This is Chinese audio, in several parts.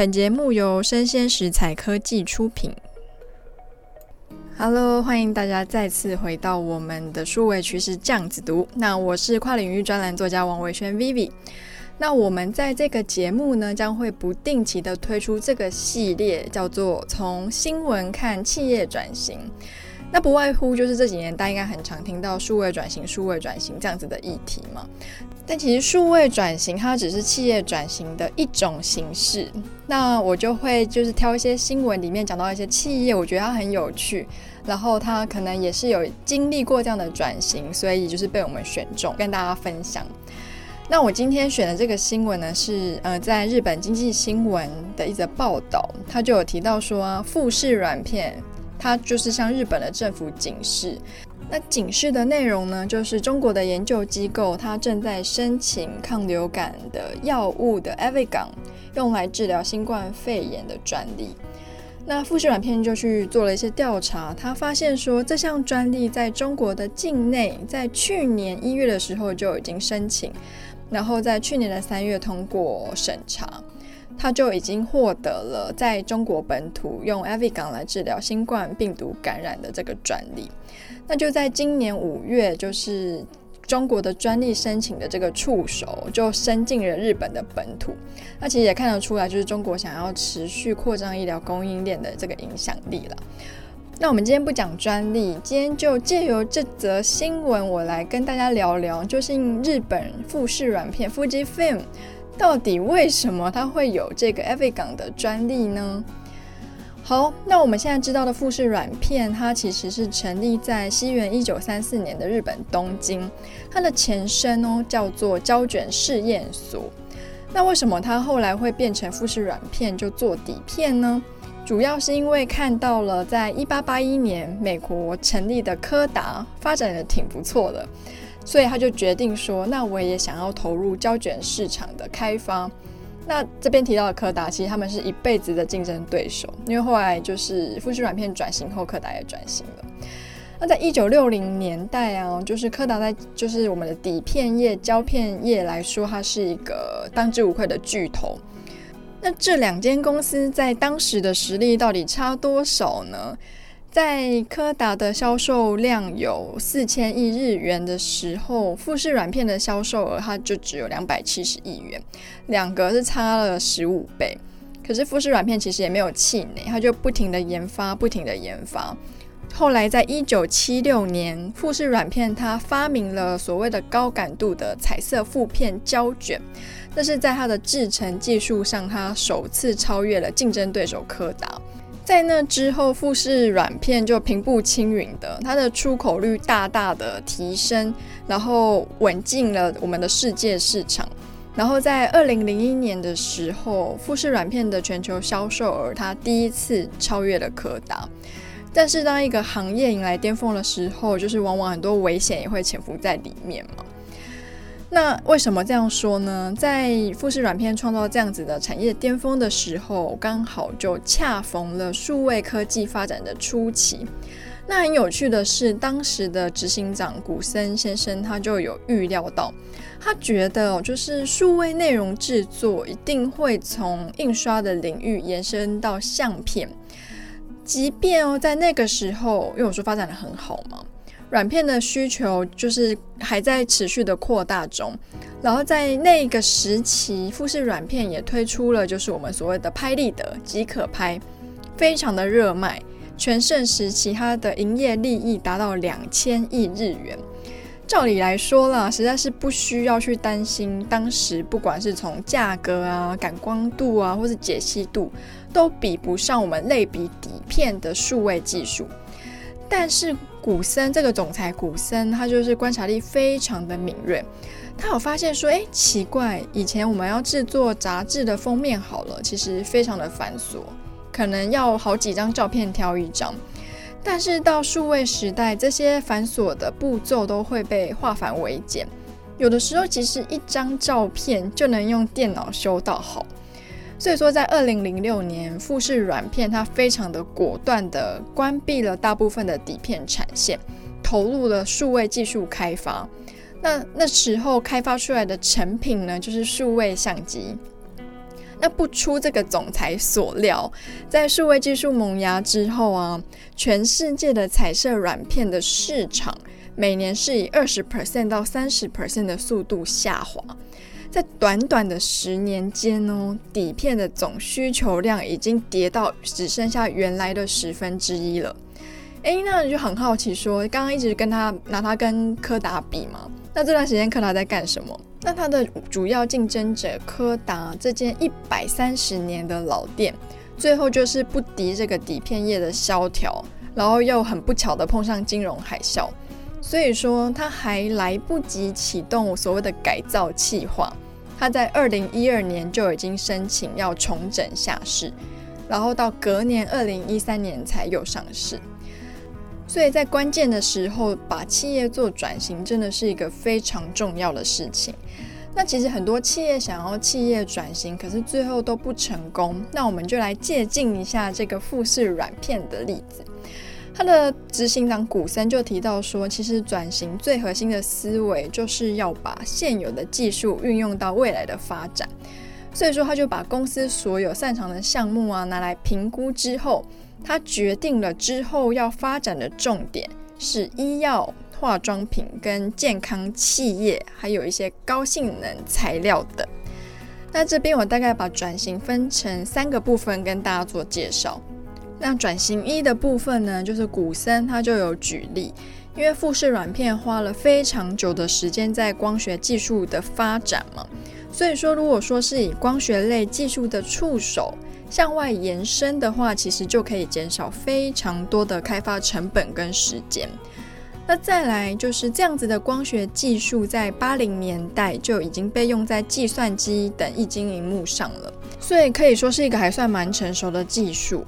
本节目由生鲜食材科技出品。Hello，欢迎大家再次回到我们的数位趋势酱子读。那我是跨领域专栏作家王维轩 Vivi。那我们在这个节目呢，将会不定期的推出这个系列，叫做“从新闻看企业转型”。那不外乎就是这几年大家应该很常听到数位转型、数位转型这样子的议题嘛。但其实数位转型它只是企业转型的一种形式。那我就会就是挑一些新闻里面讲到一些企业，我觉得它很有趣，然后它可能也是有经历过这样的转型，所以就是被我们选中跟大家分享。那我今天选的这个新闻呢，是呃在日本经济新闻的一则报道，它就有提到说，富士软片。它就是向日本的政府警示，那警示的内容呢，就是中国的研究机构它正在申请抗流感的药物的 Avigan 用来治疗新冠肺炎的专利。那富士软片就去做了一些调查，他发现说这项专利在中国的境内，在去年一月的时候就已经申请，然后在去年的三月通过审查。他就已经获得了在中国本土用 Avi 港来治疗新冠病毒感染的这个专利。那就在今年五月，就是中国的专利申请的这个触手就伸进了日本的本土。那其实也看得出来，就是中国想要持续扩张医疗供应链的这个影响力了。那我们今天不讲专利，今天就借由这则新闻，我来跟大家聊聊，就是日本富士软片 Fujifilm。到底为什么它会有这个 Avigan 的专利呢？好，那我们现在知道的富士软片，它其实是成立在西元一九三四年的日本东京，它的前身哦叫做胶卷试验所。那为什么它后来会变成富士软片就做底片呢？主要是因为看到了在一八八一年美国成立的柯达发展的挺不错的。所以他就决定说，那我也想要投入胶卷市场的开发。那这边提到的柯达，其实他们是一辈子的竞争对手，因为后来就是富士软片转型后，柯达也转型了。那在一九六零年代啊，就是柯达在就是我们的底片业、胶片业来说，它是一个当之无愧的巨头。那这两间公司在当时的实力到底差多少呢？在柯达的销售量有四千亿日元的时候，富士软片的销售额它就只有两百七十亿元，两个是差了十五倍。可是富士软片其实也没有气馁，它就不停的研发，不停的研发。后来在一九七六年，富士软片它发明了所谓的高感度的彩色负片胶卷，那是在它的制程技术上，它首次超越了竞争对手柯达。在那之后，富士软片就平步青云的，它的出口率大大的提升，然后稳进了我们的世界市场。然后在二零零一年的时候，富士软片的全球销售额它第一次超越了柯达。但是当一个行业迎来巅峰的时候，就是往往很多危险也会潜伏在里面嘛。那为什么这样说呢？在富士软片创造这样子的产业巅峰的时候，刚好就恰逢了数位科技发展的初期。那很有趣的是，当时的执行长古森先生他就有预料到，他觉得就是数位内容制作一定会从印刷的领域延伸到相片，即便哦在那个时候，因为我说发展的很好嘛。软片的需求就是还在持续的扩大中，然后在那个时期，富士软片也推出了就是我们所谓的拍立得即可拍，非常的热卖。全盛时期，它的营业利益达到两千亿日元。照理来说啦，实在是不需要去担心，当时不管是从价格啊、感光度啊，或是解析度，都比不上我们类比底片的数位技术。但是古森这个总裁古森，他就是观察力非常的敏锐。他有发现说，哎，奇怪，以前我们要制作杂志的封面好了，其实非常的繁琐，可能要好几张照片挑一张。但是到数位时代，这些繁琐的步骤都会被化繁为简。有的时候，其实一张照片就能用电脑修到好。所以说，在二零零六年，富士软片它非常的果断的关闭了大部分的底片产线，投入了数位技术开发。那那时候开发出来的成品呢，就是数位相机。那不出这个总裁所料，在数位技术萌芽之后啊，全世界的彩色软片的市场每年是以二十 percent 到三十 percent 的速度下滑。在短短的十年间哦，底片的总需求量已经跌到只剩下原来的十分之一了。诶，那你就很好奇说，刚刚一直跟他拿他跟柯达比嘛？那这段时间柯达在干什么？那它的主要竞争者柯达这间一百三十年的老店，最后就是不敌这个底片业的萧条，然后又很不巧的碰上金融海啸。所以说，他还来不及启动所谓的改造计划，他在二零一二年就已经申请要重整下市，然后到隔年二零一三年才又上市。所以在关键的时候把企业做转型，真的是一个非常重要的事情。那其实很多企业想要企业转型，可是最后都不成功。那我们就来借鉴一下这个富士软片的例子。他的执行长古森就提到说，其实转型最核心的思维就是要把现有的技术运用到未来的发展。所以说，他就把公司所有擅长的项目啊拿来评估之后，他决定了之后要发展的重点是医药、化妆品跟健康企业，还有一些高性能材料等。那这边我大概把转型分成三个部分跟大家做介绍。那转型一的部分呢，就是古森他就有举例，因为富士软片花了非常久的时间在光学技术的发展嘛，所以说如果说是以光学类技术的触手向外延伸的话，其实就可以减少非常多的开发成本跟时间。那再来就是这样子的光学技术，在八零年代就已经被用在计算机等液晶荧幕上了，所以可以说是一个还算蛮成熟的技术。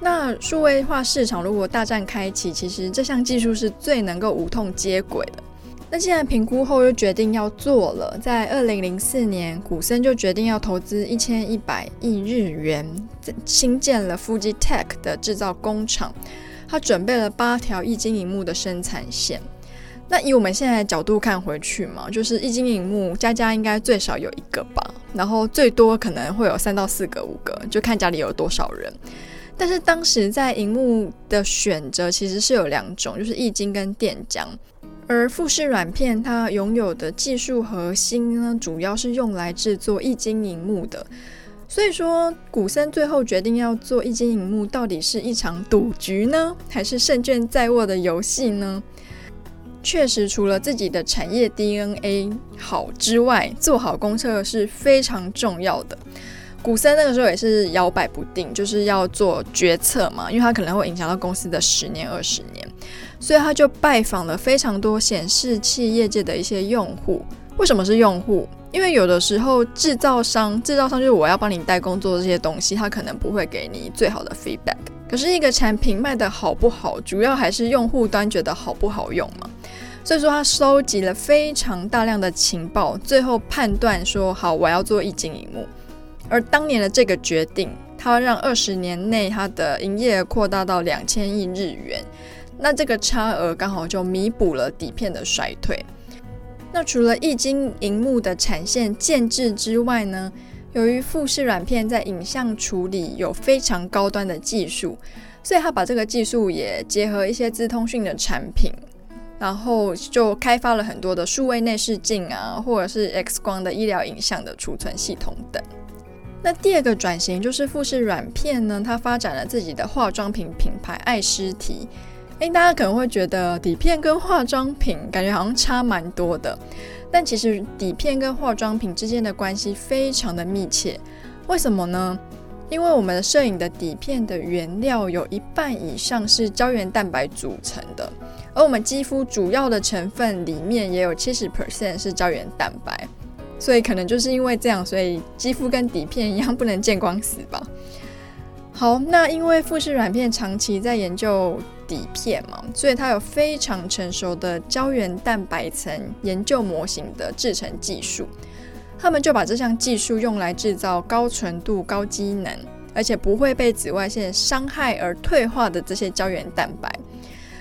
那数位化市场如果大战开启，其实这项技术是最能够无痛接轨的。那既然评估后又决定要做了，在二零零四年，古森就决定要投资一千一百亿日元，新建了 Fujitech 的制造工厂。他准备了八条液晶萤幕的生产线。那以我们现在的角度看回去嘛，就是液晶萤幕家家应该最少有一个吧，然后最多可能会有三到四个、五个，就看家里有多少人。但是当时在荧幕的选择其实是有两种，就是液晶跟电浆。而富士软片它拥有的技术核心呢，主要是用来制作液晶荧幕的。所以说，古森最后决定要做液晶荧幕，到底是一场赌局呢，还是胜券在握的游戏呢？确实，除了自己的产业 DNA 好之外，做好公测是非常重要的。古森那个时候也是摇摆不定，就是要做决策嘛，因为他可能会影响到公司的十年、二十年，所以他就拜访了非常多显示器业界的一些用户。为什么是用户？因为有的时候制造商，制造商就是我要帮你代工做这些东西，他可能不会给你最好的 feedback。可是一个产品卖得好不好，主要还是用户端觉得好不好用嘛。所以说他收集了非常大量的情报，最后判断说好，我要做液晶萤幕。而当年的这个决定，它让二十年内它的营业额扩大到两千亿日元，那这个差额刚好就弥补了底片的衰退。那除了液晶荧幕的产线建制之外呢，由于富士软片在影像处理有非常高端的技术，所以他把这个技术也结合一些资通讯的产品，然后就开发了很多的数位内视镜啊，或者是 X 光的医疗影像的储存系统等。那第二个转型就是富士软片呢，它发展了自己的化妆品品牌爱诗缇。诶，大家可能会觉得底片跟化妆品感觉好像差蛮多的，但其实底片跟化妆品之间的关系非常的密切。为什么呢？因为我们的摄影的底片的原料有一半以上是胶原蛋白组成的，而我们肌肤主要的成分里面也有七十 percent 是胶原蛋白。所以可能就是因为这样，所以肌肤跟底片一样不能见光死吧。好，那因为富士软片长期在研究底片嘛，所以它有非常成熟的胶原蛋白层研究模型的制成技术。他们就把这项技术用来制造高纯度、高机能，而且不会被紫外线伤害而退化的这些胶原蛋白。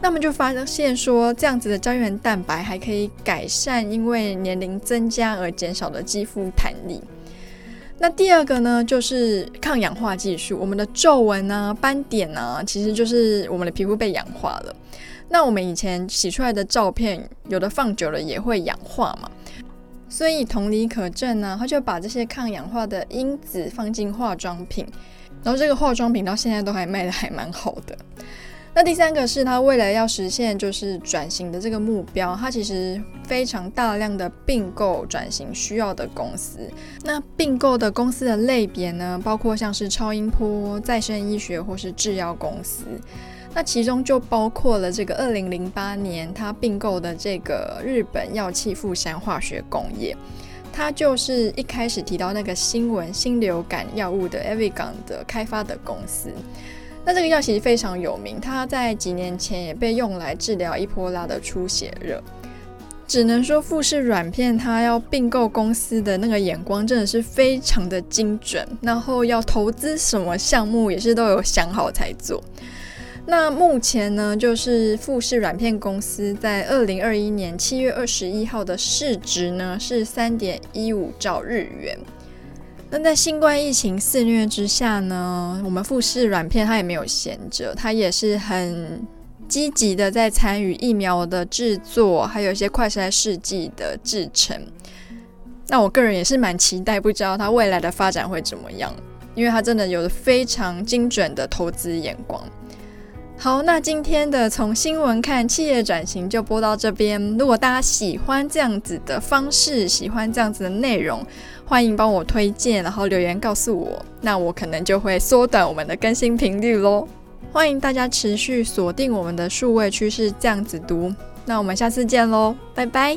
那么就发现说，这样子的胶原蛋白还可以改善因为年龄增加而减少的肌肤弹力。那第二个呢，就是抗氧化技术。我们的皱纹啊、斑点啊，其实就是我们的皮肤被氧化了。那我们以前洗出来的照片，有的放久了也会氧化嘛。所以同理可证呢，他就把这些抗氧化的因子放进化妆品，然后这个化妆品到现在都还卖得还蛮好的。那第三个是他为了要实现就是转型的这个目标，他其实非常大量的并购转型需要的公司。那并购的公司的类别呢，包括像是超音波、再生医学或是制药公司。那其中就包括了这个二零零八年他并购的这个日本药企富山化学工业，它就是一开始提到那个新闻新流感药物的 Evigan 的开发的公司。那这个药其实非常有名，它在几年前也被用来治疗伊波拉的出血热。只能说富士软片它要并购公司的那个眼光真的是非常的精准，然后要投资什么项目也是都有想好才做。那目前呢，就是富士软片公司在二零二一年七月二十一号的市值呢是三点一五兆日元。那在新冠疫情肆虐之下呢，我们富士软片它也没有闲着，它也是很积极的在参与疫苗的制作，还有一些快筛试剂的制成。那我个人也是蛮期待，不知道它未来的发展会怎么样，因为它真的有着非常精准的投资眼光。好，那今天的从新闻看企业转型就播到这边。如果大家喜欢这样子的方式，喜欢这样子的内容，欢迎帮我推荐，然后留言告诉我，那我可能就会缩短我们的更新频率喽。欢迎大家持续锁定我们的数位趋势这样子读，那我们下次见喽，拜拜。